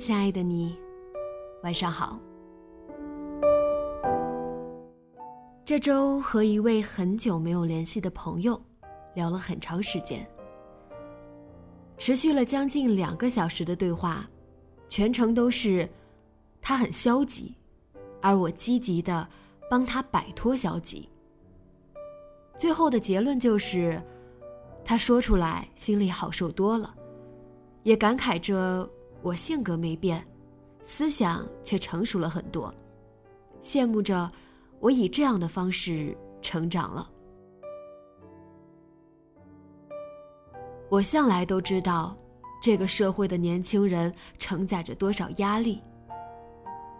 亲爱的你，晚上好。这周和一位很久没有联系的朋友聊了很长时间，持续了将近两个小时的对话，全程都是他很消极，而我积极的帮他摆脱消极。最后的结论就是，他说出来心里好受多了，也感慨着。我性格没变，思想却成熟了很多，羡慕着我以这样的方式成长了。我向来都知道，这个社会的年轻人承载着多少压力。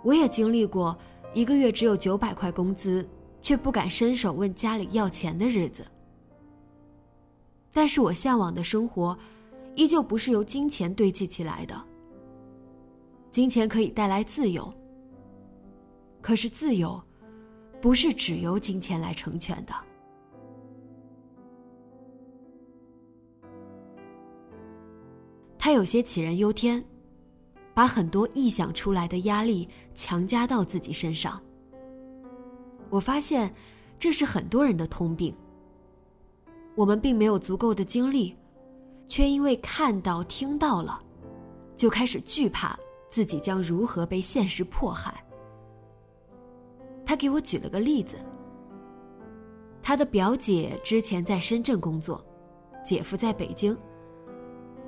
我也经历过一个月只有九百块工资，却不敢伸手问家里要钱的日子。但是我向往的生活，依旧不是由金钱堆积起来的。金钱可以带来自由，可是自由不是只由金钱来成全的。他有些杞人忧天，把很多臆想出来的压力强加到自己身上。我发现这是很多人的通病。我们并没有足够的精力，却因为看到、听到了，就开始惧怕。自己将如何被现实迫害？他给我举了个例子：他的表姐之前在深圳工作，姐夫在北京。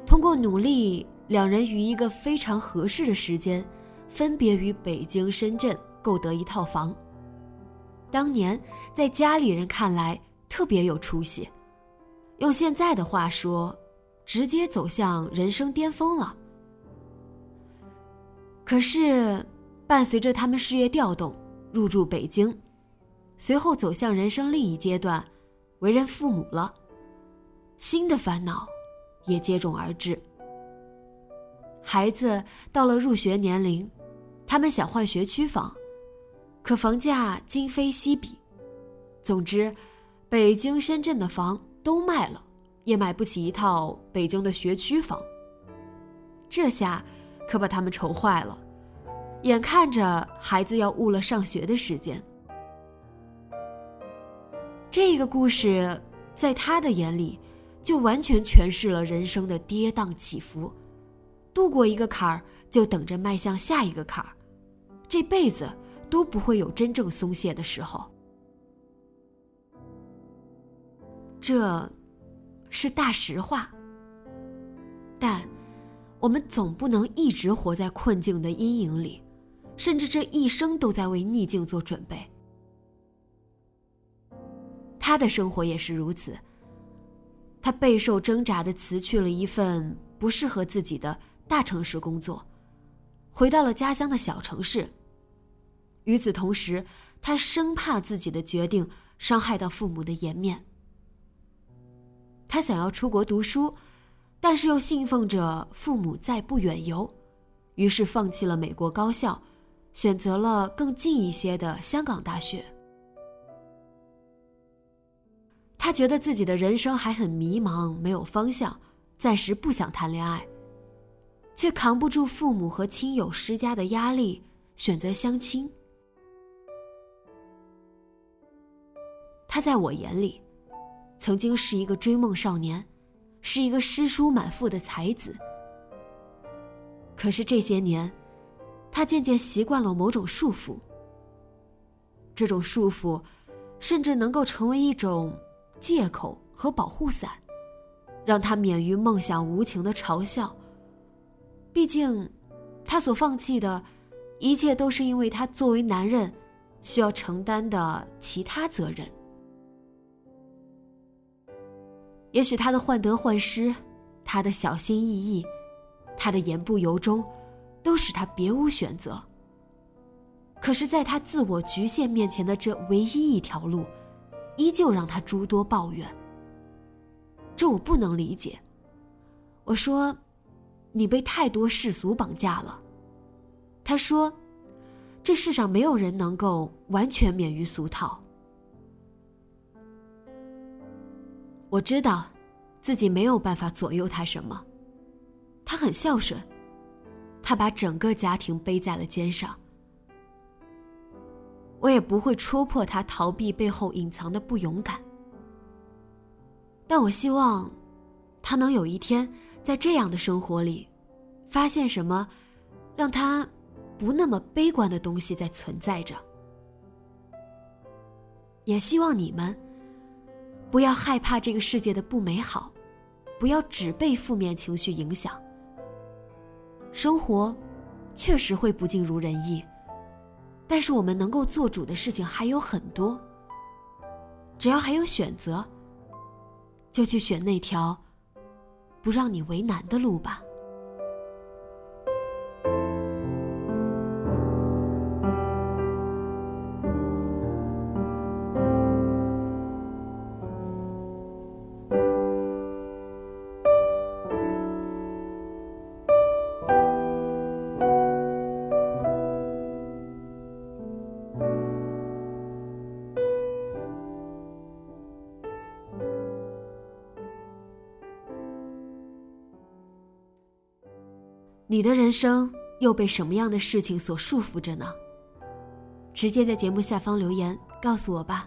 通过努力，两人于一个非常合适的时间，分别于北京、深圳购得一套房。当年在家里人看来特别有出息，用现在的话说，直接走向人生巅峰了。可是，伴随着他们事业调动，入住北京，随后走向人生另一阶段，为人父母了，新的烦恼也接踵而至。孩子到了入学年龄，他们想换学区房，可房价今非昔比，总之，北京、深圳的房都卖了，也买不起一套北京的学区房。这下。可把他们愁坏了，眼看着孩子要误了上学的时间。这个故事在他的眼里，就完全诠释了人生的跌宕起伏。度过一个坎儿，就等着迈向下一个坎儿，这辈子都不会有真正松懈的时候。这，是大实话。但。我们总不能一直活在困境的阴影里，甚至这一生都在为逆境做准备。他的生活也是如此。他备受挣扎的辞去了一份不适合自己的大城市工作，回到了家乡的小城市。与此同时，他生怕自己的决定伤害到父母的颜面。他想要出国读书。但是又信奉着父母在不远游，于是放弃了美国高校，选择了更近一些的香港大学。他觉得自己的人生还很迷茫，没有方向，暂时不想谈恋爱，却扛不住父母和亲友施加的压力，选择相亲。他在我眼里，曾经是一个追梦少年。是一个诗书满腹的才子，可是这些年，他渐渐习惯了某种束缚。这种束缚，甚至能够成为一种借口和保护伞，让他免于梦想无情的嘲笑。毕竟，他所放弃的，一切都是因为他作为男人需要承担的其他责任。也许他的患得患失，他的小心翼翼，他的言不由衷，都使他别无选择。可是，在他自我局限面前的这唯一一条路，依旧让他诸多抱怨。这我不能理解。我说。你被太多世俗绑架了，他说：“这世上没有人能够完全免于俗套。”我知道，自己没有办法左右他什么。他很孝顺，他把整个家庭背在了肩上。我也不会戳破他逃避背后隐藏的不勇敢。但我希望，他能有一天。在这样的生活里，发现什么，让他不那么悲观的东西在存在着。也希望你们不要害怕这个世界的不美好，不要只被负面情绪影响。生活确实会不尽如人意，但是我们能够做主的事情还有很多。只要还有选择，就去选那条。不让你为难的路吧。你的人生又被什么样的事情所束缚着呢？直接在节目下方留言告诉我吧。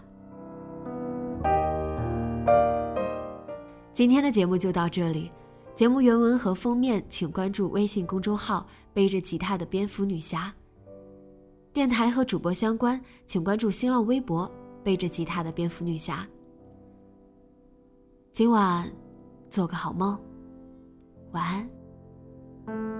今天的节目就到这里，节目原文和封面请关注微信公众号“背着吉他的蝙蝠女侠”。电台和主播相关，请关注新浪微博“背着吉他的蝙蝠女侠”。今晚做个好梦，晚安。